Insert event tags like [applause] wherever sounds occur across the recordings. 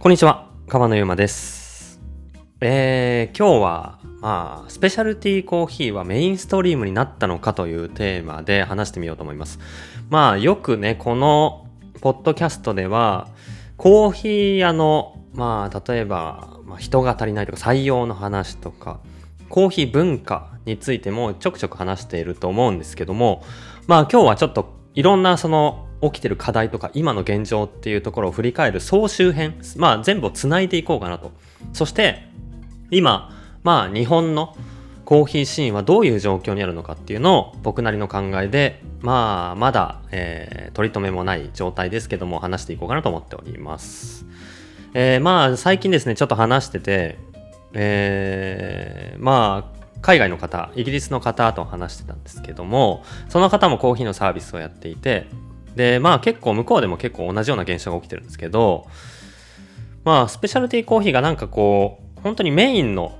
こんにちは、川野ゆうまです。えー、今日は、まあ、スペシャルティーコーヒーはメインストリームになったのかというテーマで話してみようと思います。まあ、よくね、このポッドキャストでは、コーヒー屋の、まあ、例えば、まあ、人が足りないとか採用の話とか、コーヒー文化についてもちょくちょく話していると思うんですけども、まあ今日はちょっといろんなその起きてる課題とか今の現状っていうところを振り返る総集編、まあ全部をつないでいこうかなと。そして今、まあ日本のコーヒーシーンはどういう状況にあるのかっていうのを僕なりの考えで、まあまだ、えー取り留めもない状態ですけども話していこうかなと思っております。えーまあ最近ですね、ちょっと話してて、えーまあ海外の方イギリスの方と話してたんですけどもその方もコーヒーのサービスをやっていてでまあ結構向こうでも結構同じような現象が起きてるんですけどまあスペシャルティーコーヒーがなんかこう本当にメインの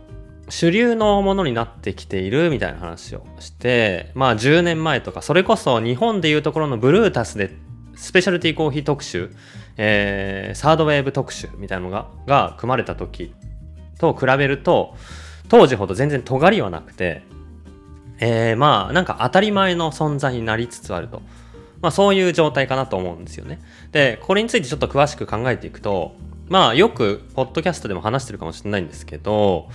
主流のものになってきているみたいな話をしてまあ10年前とかそれこそ日本でいうところのブルータスでスペシャルティーコーヒー特集、えーサードウェーブ特集みたいなのがが組まれた時と比べると当時ほど全然尖りはなくて、えーまあなんか当たり前の存在になりつつあると、まあ、そういう状態かなと思うんですよね。でこれについてちょっと詳しく考えていくとまあよくポッドキャストでも話してるかもしれないんですけど、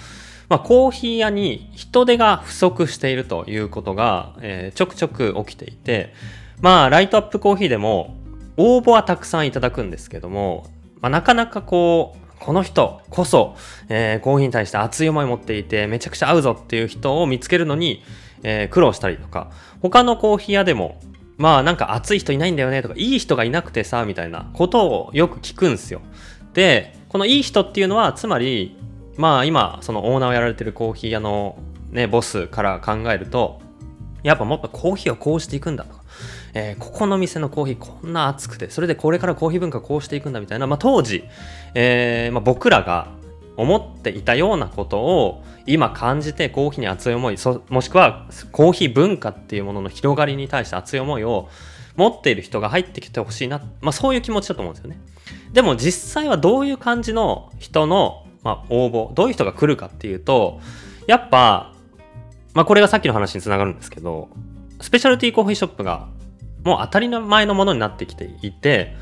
まあ、コーヒー屋に人手が不足しているということが、えーちょくちょく起きていてまあライトアップコーヒーでも応募はたくさんいただくんですけども、まあ、なかなかこうこの人こそ、えーコーヒーに対して熱い思い持っていてめちゃくちゃ合うぞっていう人を見つけるのに、えー苦労したりとか他のコーヒー屋でもまあなんか熱い人いないんだよねとかいい人がいなくてさみたいなことをよく聞くんですよ。でこのいい人っていうのはつまりまあ今そのオーナーをやられてるコーヒー屋のねボスから考えるとやっぱもっとコーヒーをこうしていくんだとか、えーここの店のコーヒーこんな熱くてそれでこれからコーヒー文化こうしていくんだみたいな、まあ、当時、えーまあ、僕らが思っていたようなことを今感じてコーヒーに熱い思いもしくはコーヒー文化っていうものの広がりに対して熱い思いを持っている人が入ってきてほしいな、まあ、そういう気持ちだと思うんですよね。でも実際はどういう感じの人の、まあ、応募どういう人が来るかっていうとやっぱ、まあ、これがさっきの話につながるんですけどスペシャルティーコーヒーショップがもう当たり前のものになってきていて、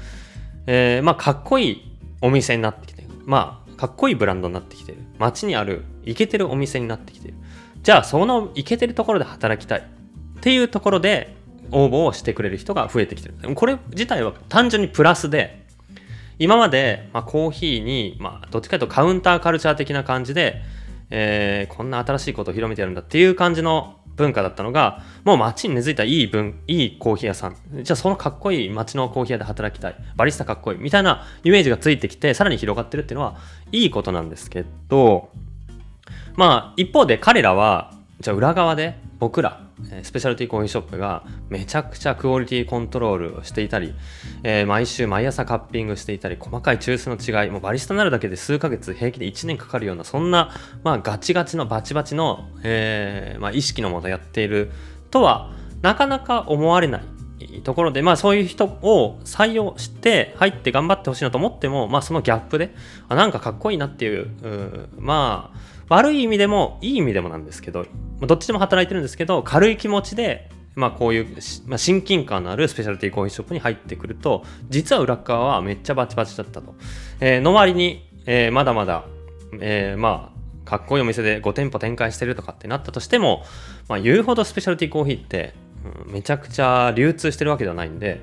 えーまあかっこいいお店になってきてまあかっこいいブランドになってきてる。街にあるイケてるお店になってきてる。じゃあそのイケてるところで働きたい。っていうところで応募をしてくれる人が増えてきてる。これ自体は単純にプラスで今まで、まあ、コーヒーに、まあ、どっちかというとカウンターカルチャー的な感じで、えーこんな新しいことを広めてやるんだっていう感じの文化だったのがもう街に根付いたいい文いいコーヒー屋さん。じゃあそのかっこいい街のコーヒー屋で働きたい。バリスタかっこいいみたいなイメージがついてきてさらに広がってるっていうのはいいことなんですけどまあ一方で彼らはじゃあ裏側で僕らスペシャルティコーヒーショップがめちゃくちゃクオリティコントロールをしていたり、えー毎週毎朝カッピングしていたり細かい抽出の違いもうバリスタになるだけで数ヶ月平気で1年かかるようなそんな、まあ、ガチガチのバチバチの、えーまあ、意識のもとやっているとはなかなか思われないところで、まあ、そういう人を採用して入って頑張ってほしいなと思っても、まあ、そのギャップであなんかかっこいいなっていううまあ悪い意味でもいい意味でもなんですけどどっちでも働いてるんですけど軽い気持ちで、まあ、こういう、まあ、親近感のあるスペシャルティーコーヒーショップに入ってくると実は裏側はめっちゃバチバチだったと、えーの割に、えーまだまだ、えーまあかっこいいお店で5店舗展開してるとかってなったとしても、まあ、言うほどスペシャルティーコーヒーって、うんめちゃくちゃ流通してるわけではないんで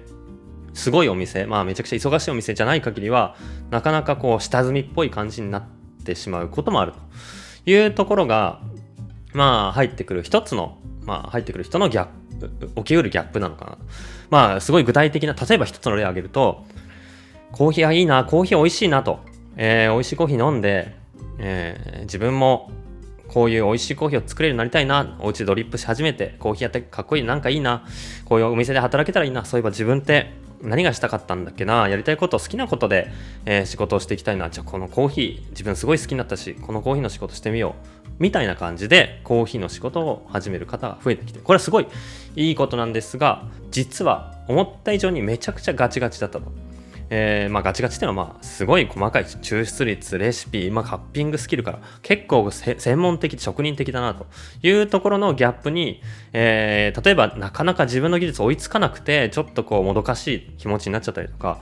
すごいお店まあめちゃくちゃ忙しいお店じゃない限りはなかなかこう下積みっぽい感じになってしまうこともあると。いうところがまあ入ってくる一つのまあ入ってくる人のギャップ起きうるギャップなのかな。まあすごい具体的な例えば一つの例を挙げるとコーヒーがいいなコーヒー美味しいなと、えー美味しいコーヒー飲んで、えー自分もこういう美味しいコーヒーを作れるようになりたいな。お家でドリップし始めてコーヒーやってかっこいいなんかいいな。こういうお店で働けたらいいな。そういえば自分って何がしたかったんだっけな？やりたいこと好きなことで、えー仕事をしていきたいな。じゃあこのコーヒー自分すごい好きになったしこのコーヒーの仕事してみよう。みたいな感じでコーヒーの仕事を始める方が増えてきてこれはすごいいいことなんですが実は思った以上にめちゃくちゃガチガチだったと。えー、まあ、ガチガチっていうのはまあすごい細かい抽出率レシピ、まあ、カッピングスキルから結構専門的職人的だなというところのギャップに、えー、例えばなかなか自分の技術追いつかなくてちょっとこうもどかしい気持ちになっちゃったりとか、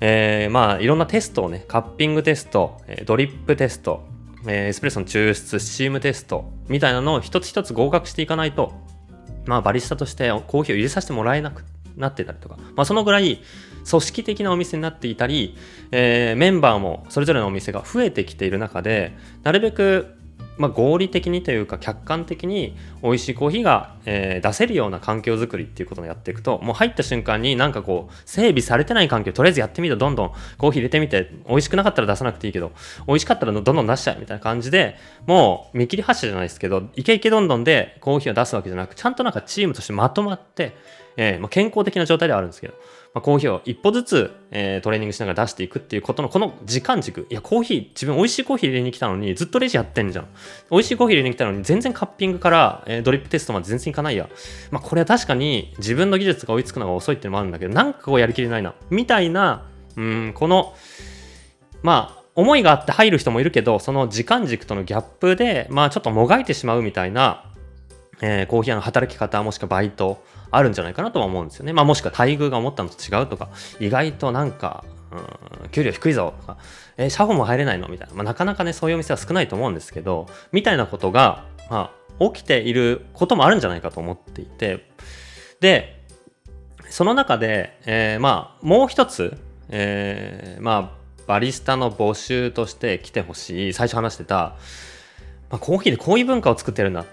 えー、まあいろんなテストをねカッピングテストドリップテストエスプレッソの抽出スチームテストみたいなのを一つ一つ合格していかないとまあバリスタとしてコーヒーを入れさせてもらえなくなってたりとか、まあ、そのぐらい組織的なお店になっていたり、えー、メンバーもそれぞれのお店が増えてきている中でなるべくまあ、合理的にというか客観的に美味しいコーヒーが、えー、出せるような環境づくりっていうことをやっていくともう入った瞬間になんかこう整備されてない環境とりあえずやってみてどんどんコーヒー入れてみて美味しくなかったら出さなくていいけど美味しかったらどんどん出しちゃえみたいな感じでもう見切り発車じゃないですけどイケイケどんどんでコーヒーを出すわけじゃなくちゃんとなんかチームとしてまとまって、えーまあ、健康的な状態ではあるんですけどまあ、コーヒーを一歩ずつ、えー、トレーニングしながら出していくっていうことのこの時間軸。いやコーヒー自分美味しいコーヒー入れに来たのにずっとレジやってんじゃん。美味しいコーヒー入れに来たのに全然カッピングから、えー、ドリップテストまで全然いかないや。まあこれは確かに自分の技術が追いつくのが遅いっていうのもあるんだけどなんかこうやりきれないな。みたいなうんこのまあ思いがあって入る人もいるけどその時間軸とのギャップでまあちょっともがいてしまうみたいなえー、コーヒー屋の働き方もしくはバイトあるんじゃないかなとは思うんですよね。まあ、もしくは待遇が思ったのと違うとか、意外となんか、うん、給料低いぞとか、えー、シャフも入れないのみたいな、まあ、なかなかね、そういうお店は少ないと思うんですけど、みたいなことが、まあ、起きていることもあるんじゃないかと思っていて、で、その中で、えー、まあ、もう一つ、えー、まあ、バリスタの募集として来てほしい、最初話してた、まあ、コーヒーでこういう文化を作ってるんだ。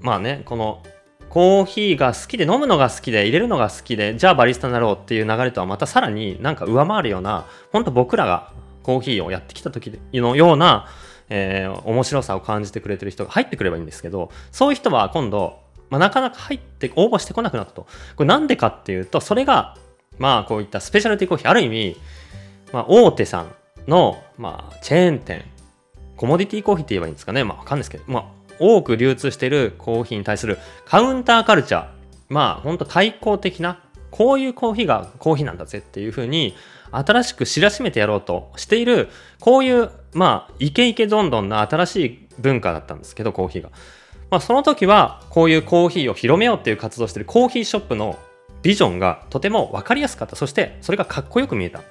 まあね、このコーヒーが好きで飲むのが好きで入れるのが好きでじゃあバリスタになろうっていう流れとはまたさらになんか上回るような本当僕らがコーヒーをやってきた時のような、えー、面白さを感じてくれてる人が入ってくればいいんですけどそういう人は今度、まあ、なかなか入って応募してこなくなったと。これなんでかっていうとそれがまあこういったスペシャルティコーヒーある意味、まあ、大手さんの、まあ、チェーン店コモディティコーヒーって言えばいいんですかね。まあわかんないですけど、まあ、多く流通しているコーヒーに対するカウンターカルチャー。まあ本当対抗的なこういうコーヒーがコーヒーなんだぜっていうふうに新しく知らしめてやろうとしているこういうまあイケイケどんどんな新しい文化だったんですけどコーヒーが、まあ、その時はこういうコーヒーを広めようっていう活動しているコーヒーショップのビジョンがとても分かりやすかった。そしてそれがかっこよく見えた。じゃ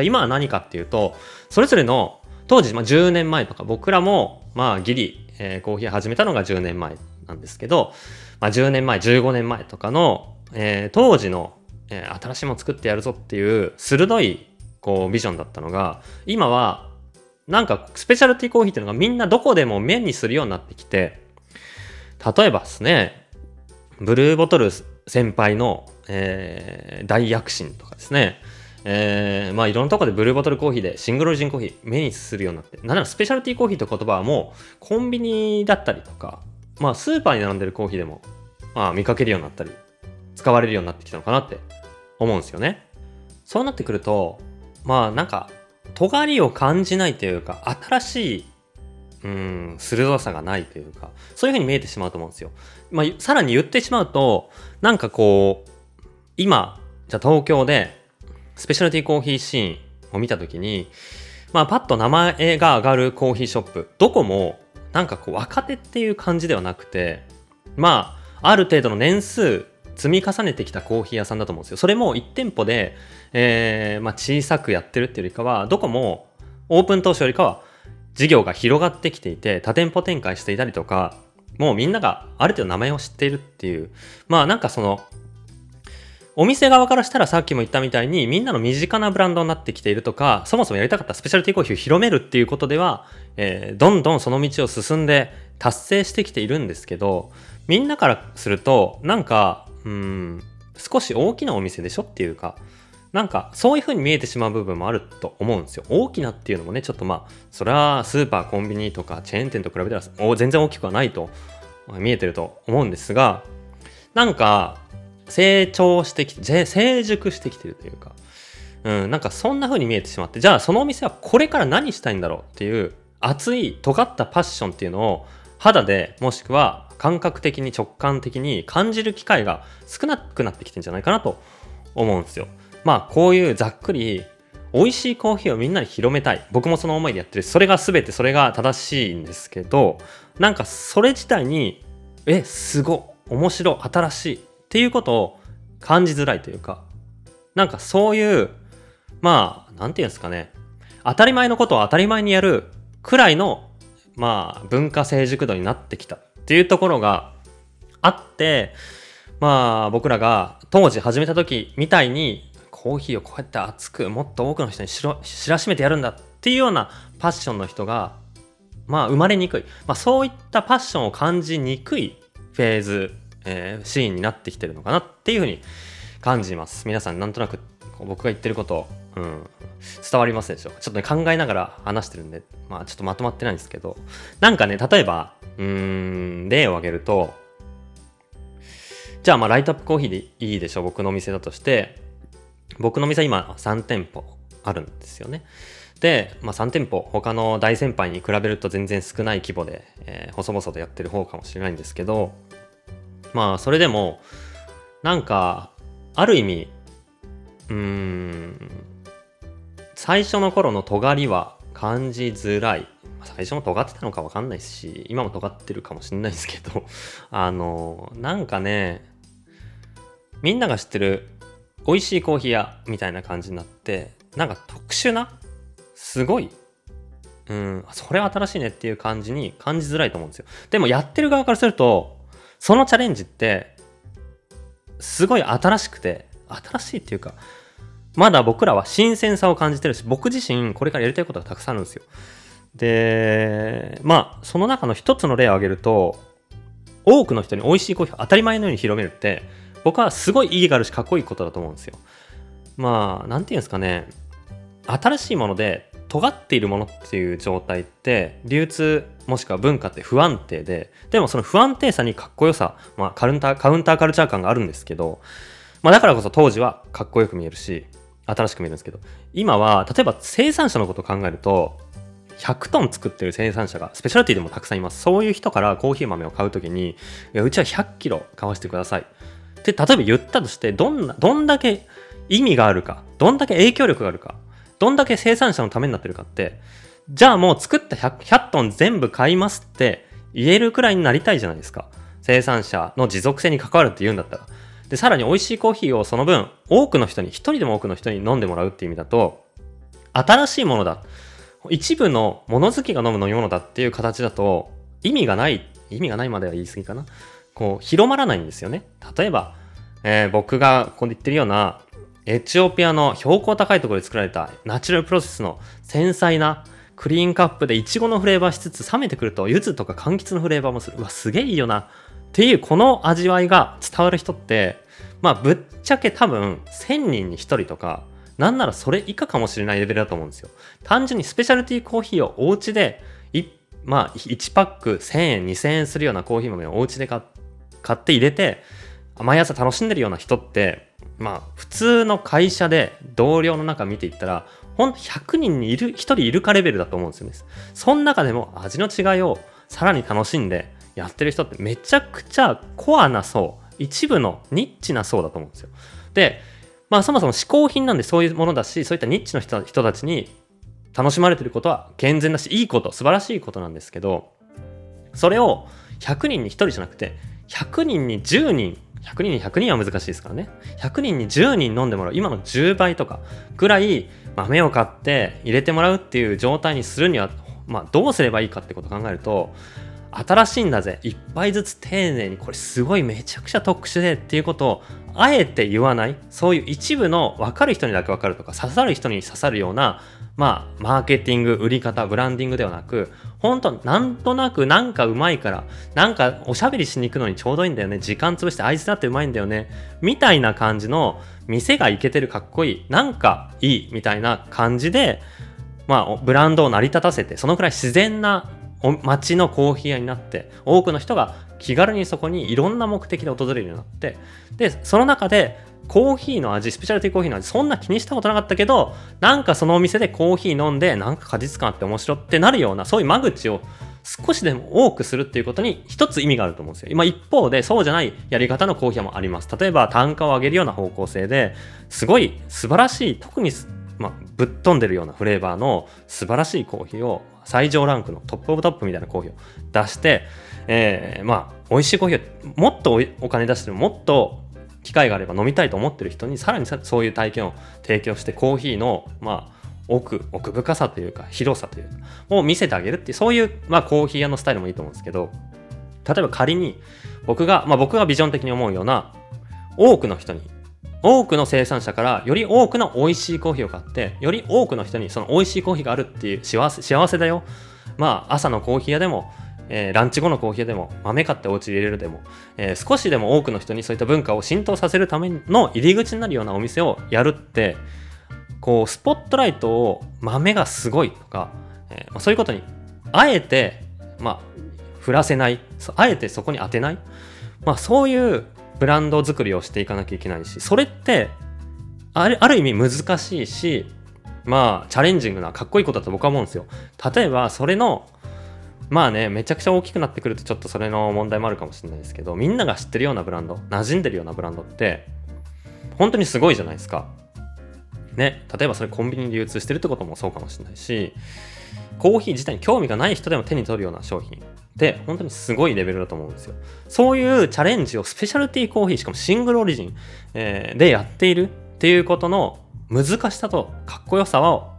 あ今は何かっていうとそれぞれの当時、まあ、10年前とか僕らもまあギリえー、コーヒー始めたのが10年前なんですけど、まあ、10年前15年前とかの、えー、当時の、えー、新しいもの作ってやるぞっていう鋭いこうビジョンだったのが今はなんかスペシャルティコーヒーっていうのがみんなどこでも目にするようになってきて例えばですねブルーボトル先輩の、えー、大躍進とかですねえー、まあいろんなとこでブルーボトルコーヒーでシングルオリジンコーヒー目にするようになって、なんならスペシャルティーコーヒーって言葉はもうコンビニだったりとか、まあスーパーに並んでるコーヒーでも、まあ見かけるようになったり、使われるようになってきたのかなって思うんですよね。そうなってくると、まあなんか、尖りを感じないというか、新しい、うん、鋭さがないというか、そういう風に見えてしまうと思うんですよ。まあ、さらに言ってしまうと、なんかこう、今、じゃあ東京でスペシャルティーコーヒーシーンを見た時に、まあ、パッと名前が上がるコーヒーショップ、どこも、なんかこう、若手っていう感じではなくて、まあ、ある程度の年数、積み重ねてきたコーヒー屋さんだと思うんですよ。それも1店舗で、えー、まあ、小さくやってるっていうよりかは、どこもオープン当初よりかは事業が広がってきていて、多店舗展開していたりとか、もうみんながある程度名前を知っているっていう、まあなんかそのお店側からしたらさっきも言ったみたいにみんなの身近なブランドになってきているとか、そもそもやりたかったスペシャルティーコーヒーを広めるっていうことでは、えー、どんどんその道を進んで達成してきているんですけど、みんなからすると、なんか、うん、少し大きなお店でしょっていうか、なんかそういう風に見えてしまう部分もあると思うんですよ。大きなっていうのもね、ちょっとまあ、それはスーパー、コンビニとかチェーン店と比べたら全然大きくはないと見えてると思うんですが、なんか成長してきて、成熟してきてるというか、うん、なんかそんな風に見えてしまって、じゃあそのお店はこれから何したいんだろうっていう熱い尖ったパッションっていうのを肌でもしくは感覚的に直感的に感じる機会が少なくなってきてんじゃないかなと思うんですよ。まあこういうざっくり美味しいコーヒーをみんなに広めたい。僕もその思いでやってる。それが全てそれが正しいんですけどなんかそれ自体にえすご面白新しい。っていうことを感じづらいというかなんかそういうまあ何て言うんですかね。当たり前のことを当たり前にやるくらいのまあ文化成熟度になってきたっていうところがあってまあ僕らが当時始めた時みたいにコーヒーをこうやって熱くもっと多くの人に知らしめてやるんだっていうようなパッションの人がまあ生まれにくい、まあ、そういったパッションを感じにくいフェーズ、えー、シーンになってきてるのかなっていうふうに感じます。皆さんなんとなく僕が言ってることうん、伝わりますでしょう。かちょっとね考えながら話してるんでまあちょっとまとまってないんですけど。なんかね例えばうーん例を挙げるとじゃあまあライトアップコーヒーでいいでしょ僕のお店だとして僕の店今3店舗あるんですよね。で、まあ、3店舗他の大先輩に比べると全然少ない規模で、えー、細々とやってる方かもしれないんですけどまあそれでもなんかある意味うん最初の頃の尖りは感じづらい。最初も尖ってたのか分かんないし今も尖ってるかもしんないですけど [laughs] あのなんかねみんなが知ってる美味しいコーヒー屋みたいな感じになってなんか特殊なすごいうんそれは新しいねっていう感じに感じづらいと思うんですよ。でもやってる側からするとそのチャレンジってすごい新しくて新しいっていうかまだ僕らは新鮮さを感じてるし僕自身これからやりたいことがたくさんあるんですよ。でまあその中の一つの例を挙げると多くの人に美味しいコーヒーを当たり前のように広めるって僕はすごい意義があるしかっこいいことだと思うんですよ。まあ何て言うんですかね。新しいもので尖っているものっていう状態って流通もしくは文化って不安定ででもその不安定さにかっこよさ、まあ、カウンターカウンターカルチャー感があるんですけど、まあ、だからこそ当時はかっこよく見えるし新しく見えるんですけど今は例えば生産者のことを考えると100トン作ってる生産者がスペシャルティでもたくさんいます。そういう人からコーヒー豆を買うときにうちは100キロ買わせてください。って例えば言ったとしてどんなどんだけ意味があるかどんだけ影響力があるかどんだけ生産者のためになってるかってじゃあもう作った 100, 100トン全部買いますって言えるくらいになりたいじゃないですか生産者の持続性に関わるって言うんだったらで、さらに美味しいコーヒーをその分、多くの人に、一人でも多くの人に飲んでもらうっていう意味だと、新しいものだ。一部の物好きが飲む飲み物だっていう形だと、意味がない、意味がないまでは言い過ぎかな。こう、広まらないんですよね。例えば、えー、僕がここで言ってるような、エチオピアの標高高いところで作られたナチュラルプロセスの繊細なクリーンカップでイチゴのフレーバーしつつ冷めてくると柚子とか柑橘のフレーバーもする。うわ、すげえいいよな。っていうこの味わいが伝わる人ってまあぶっちゃけ多分1000人に1人とかなんならそれ以下かもしれないレベルだと思うんですよ単純にスペシャルティーコーヒーをお家でまあ1パック1000円2000円するようなコーヒー豆をお家で買って入れて毎朝楽しんでるような人ってまあ普通の会社で同僚の中見ていったらほんと100人にいる1人いるかレベルだと思うんですよねその中でも味の違いをさらに楽しんでやってる人ってめちゃくちゃコアな層一部のニッチな層だと思うんですよ。で、まあそもそも嗜好品なんでそういうものだしそういったニッチの人人たちに楽しまれてることは健全だしいいこと素晴らしいことなんですけどそれを100人に1人じゃなくて100人に10人100人に100人は難しいですからね。100人に10人飲んでもらう。今の10倍とかぐらい豆を買って入れてもらうっていう状態にするには、まあ、どうすればいいかってことを考えると新しいんだぜ。一杯ずつ丁寧にこれすごいめちゃくちゃ特殊でっていうことをあえて言わない。そういう一部の分かる人にだけ分かるとか刺さる人に刺さるようなまあマーケティング売り方ブランディングではなく本当なんとなくなんかうまいからなんかおしゃべりしに行くのにちょうどいいんだよね。時間潰してあいつだってうまいんだよね。みたいな感じの店がいけてるかっこいい。なんかいいみたいな感じでまあブランドを成り立たせてそのくらい自然な街のコーヒー屋になって多くの人が気軽にそこにいろんな目的で訪れるようになってでその中でコーヒーの味スペシャルティーコーヒーの味そんな気にしたことなかったけどなんかそのお店でコーヒー飲んでなんか果実感あって面白ってなるようなそういう間口を少しでも多くするっていうことに一つ意味があると思うんですよ。今一方でそうじゃないやり方のコーヒーもあります。例えば単価を上げるような方向性ですごい素晴らしい、特にまあ、ぶっ飛んでるようなフレーバーの素晴らしいコーヒーを最上ランクのトップオブトップみたいなコーヒーを出して、えー、まあ美味しいコーヒーをもっとお金出してもっと機会があれば飲みたいと思ってる人にさらにそういう体験を提供してコーヒーのまあ奥奥深さというか広さというかを見せてあげるっていうそういう、まあ、コーヒー屋のスタイルもいいと思うんですけど例えば仮に僕が、まあ、僕がビジョン的に思うような多くの人に多くの生産者からより多くの美味しいコーヒーを買ってより多くの人にその美味しいコーヒーがあるっていう幸せ幸せだよ。まあ朝のコーヒー屋でもえー、ランチ後のコーヒー屋でも豆買ってお家入れるでも、えー、少しでも多くの人にそういった文化を浸透させるための入り口になるようなお店をやるってこうスポットライトを豆がすごいとか、えーま、そういうことにあえてまあ振らせないあえてそこに当てない、まあ、そういうブランド作りをしていかなきゃいけないしそれってあるある意味難しいしまあチャレンジングなかっこいいことだと僕は思うんですよ例えばそれのまあね、めちゃくちゃ大きくなってくるとちょっとそれの問題もあるかもしれないですけど、みんなが知ってるようなブランド、馴染んでるようなブランドって、本当にすごいじゃないですか。ね、例えばそれコンビニに流通してるってこともそうかもしれないし、コーヒー自体に興味がない人でも手に取るような商品って本当にすごいレベルだと思うんですよ。そういうチャレンジをスペシャルティーコーヒー、しかもシングルオリジン、えー、でやっているっていうことの難しさとかっこよさは、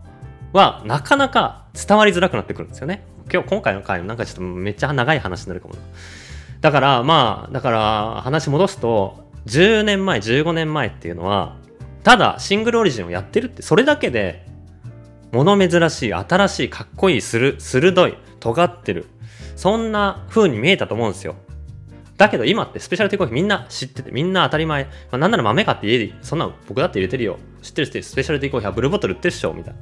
はなかなか伝わりづらくなってくるんですよね。今日今回の回なんかちょっとめっちゃ長い話になるかも。だからまあ、だから話戻すと、10年前、15年前っていうのは、ただシングルオリジンをやってるって、それだけで、物珍しい、新しい、かっこいい、する、鋭い、尖ってる。そんな風に見えたと思うんですよ。だけど今ってスペシャルティコーヒーみんな知ってて、みんな当たり前。まあ、なんなら豆買って家で、そんな僕だって入れてるよ。知ってるってスペシャルティコーヒーはブルーボトル売ってるっしょみたいな。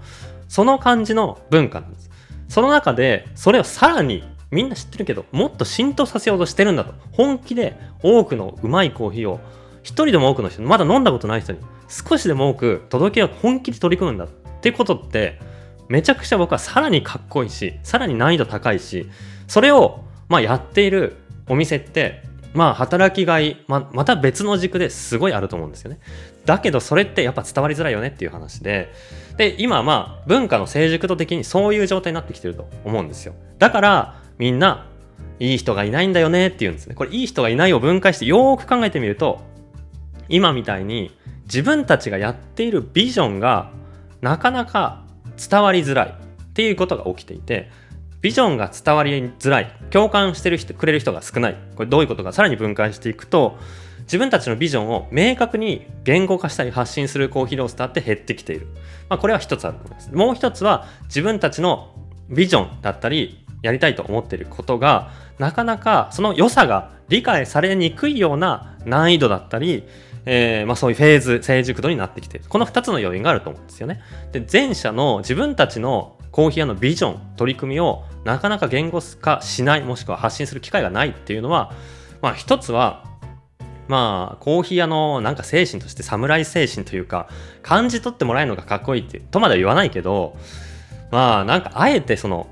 その感じの文化なんです。その中でそれをさらにみんな知ってるけどもっと浸透させようとしてるんだと本気で多くのうまいコーヒーを一人でも多くの人まだ飲んだことない人に少しでも多く届けようと本気で取り組むんだってことってめちゃくちゃ僕はさらにかっこいいしさらに難易度高いしそれをまあやっているお店ってまあ働きがいままた別の軸ですごいあると思うんですよねだけどそれってやっぱ伝わりづらいよねっていう話でで、今まあ文化の成熟度的にそういう状態になってきてると思うんですよ。だからみんないい人がいないんだよねっていうんですね。これいい人がいないを分解してよーく考えてみると今みたいに自分たちがやっているビジョンがなかなか伝わりづらいっていうことが起きていてビジョンが伝わりづらい共感してる人くれる人が少ないこれどういうことかさらに分解していくと自分たちのビジョンを明確に言語化したり発信するコーヒーロースターって減ってきている。まあ、これは一つあると思います。もう一つは自分たちのビジョンだったり、やりたいと思っていることが、なかなかその良さが理解されにくいような難易度だったり、えー、まあ、そういうフェーズ、成熟度になってきている。この2つの要因があると思うんですよね。で、前者の自分たちのコーヒー屋のビジョン、取り組みをなかなか言語化しない、もしくは発信する機会がないっていうのは、まあ一つはまあコーヒー屋のなんか精神として侍精神というか感じ取ってもらえるのがかっこいいってとまでは言わないけどまあなんかあえてその、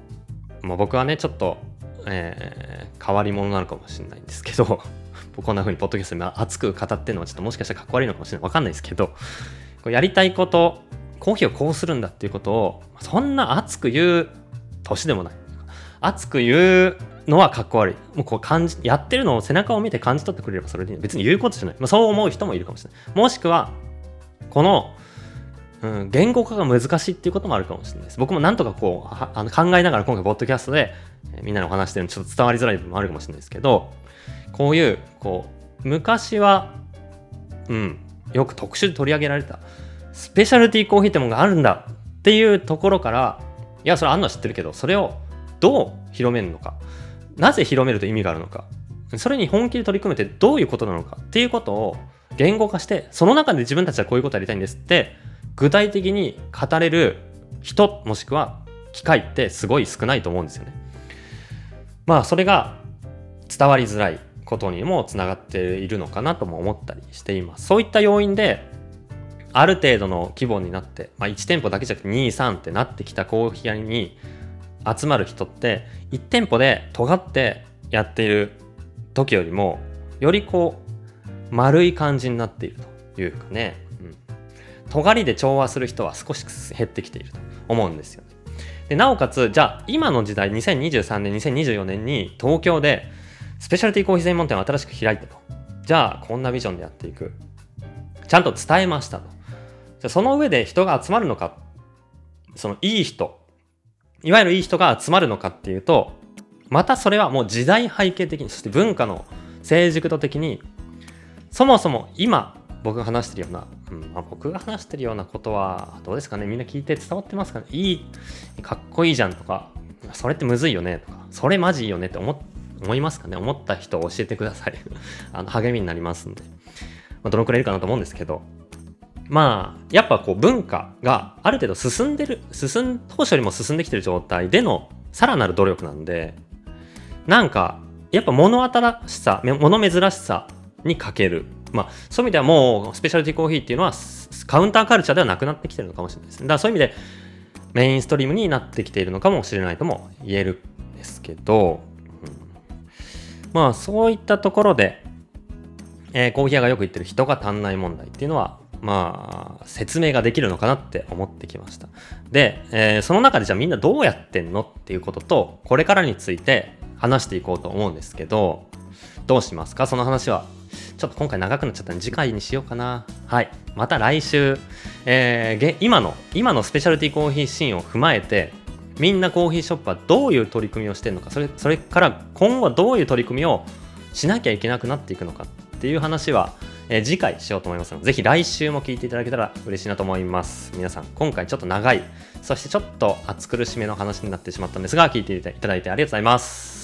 まあ、僕はねちょっと、えー、変わり者なのかもしれないんですけど [laughs] こんな風にポッドキャストで熱く語ってるのはちょっともしかしたらかっこ悪いのかもしれない。わかんないですけどこうやりたいことコーヒーをこうするんだっていうことをそんな熱く言う年でもない熱く言うのはかっこ悪い。もうこう感じ、やってるのを背中を見て感じ取ってくれればそれで別に言うことじゃない。まあ、そう思う人もいるかもしれない。もしくは、この、うん、言語化が難しいっていうこともあるかもしれないです。僕もなんとかこう、あの考えながら今回、ポッドキャストで、え、みんなのお話してるのちょっと伝わりづらい部分もあるかもしれないですけど、こういう、こう、昔は、うん、よく特集で取り上げられた、スペシャルティーコーヒーってものがあるんだっていうところから、いや、それあんのは知ってるけど、それをどう広めるのか。なぜ広めると意味があるのかそれに本気で取り組めてどういうことなのかっていうことを言語化してその中で自分たちはこういうことやりたいんですって具体的に語れる人もしくは機会ってすごい少ないと思うんですよね。まあそれが伝わりづらいことにもつながっているのかなとも思ったりしています。そういった要因である程度の規模になって、まあ、1店舗だけじゃなくて2、3ってなってきたコーヒー屋に集まる人って1店舗で尖ってやっている時よりもよりこう丸い感じになっているというかね、うん、尖りで調和する人は少し減ってきていると思うんですよ、ね、でなおかつじゃあ今の時代2023年2024年に東京でスペシャルティーコーヒー専門店を新しく開いたと。じゃあこんなビジョンでやっていく。ちゃんと伝えましたと。じゃその上で人が集まるのか。そのいい人。いわゆるいい人が集まるのかっていうとまたそれはもう時代背景的にそして文化の成熟度的にそもそも今僕が話してるような、うんまあ、僕が話してるようなことはどうですかね。みんな聞いて伝わってますかね。いいかっこいいじゃんとかそれってむずいよねとかそれマジいいよねって思思いますかね。思った人を教えてください。[laughs] あの励みになりますんで、まあ、どのくらいいるかなと思うんですけど。まあやっぱこう文化がある程度進んでる進ん当初よりも進んできてる状態でのさらなる努力なんでなんかやっぱ物新しさ物珍しさに欠ける。まあそういう意味ではもうスペシャルティコーヒーっていうのはカウンターカルチャーではなくなってきてるのかもしれないですね。だからそういう意味でメインストリームになってきているのかもしれないとも言えるんですけど、うん、まあそういったところで、えー、コーヒー屋がよく言ってる人が足んない問題っていうのはまあ、説明ができるのかなって思ってきました。で、えー、その中でじゃあみんなどうやってんのっていうことと、これからについて話していこうと思うんですけど、どうしますか？その話は。ちょっと今回長くなっちゃったんで次回にしようかな。はい。また来週、えー、今の、今のスペシャルティコーヒーシーンを踏まえて、みんなコーヒーショップはどういう取り組みをしてるのか、それそれから今後はどういう取り組みをしなきゃいけなくなっていくのかっていう話は、えー、次回しようと思いますので、ぜひ来週も聞いていただけたら嬉しいなと思います。皆さん、今回ちょっと長い、そしてちょっと暑苦しめの話になってしまったんですが、聞いていただいてありがとうございます。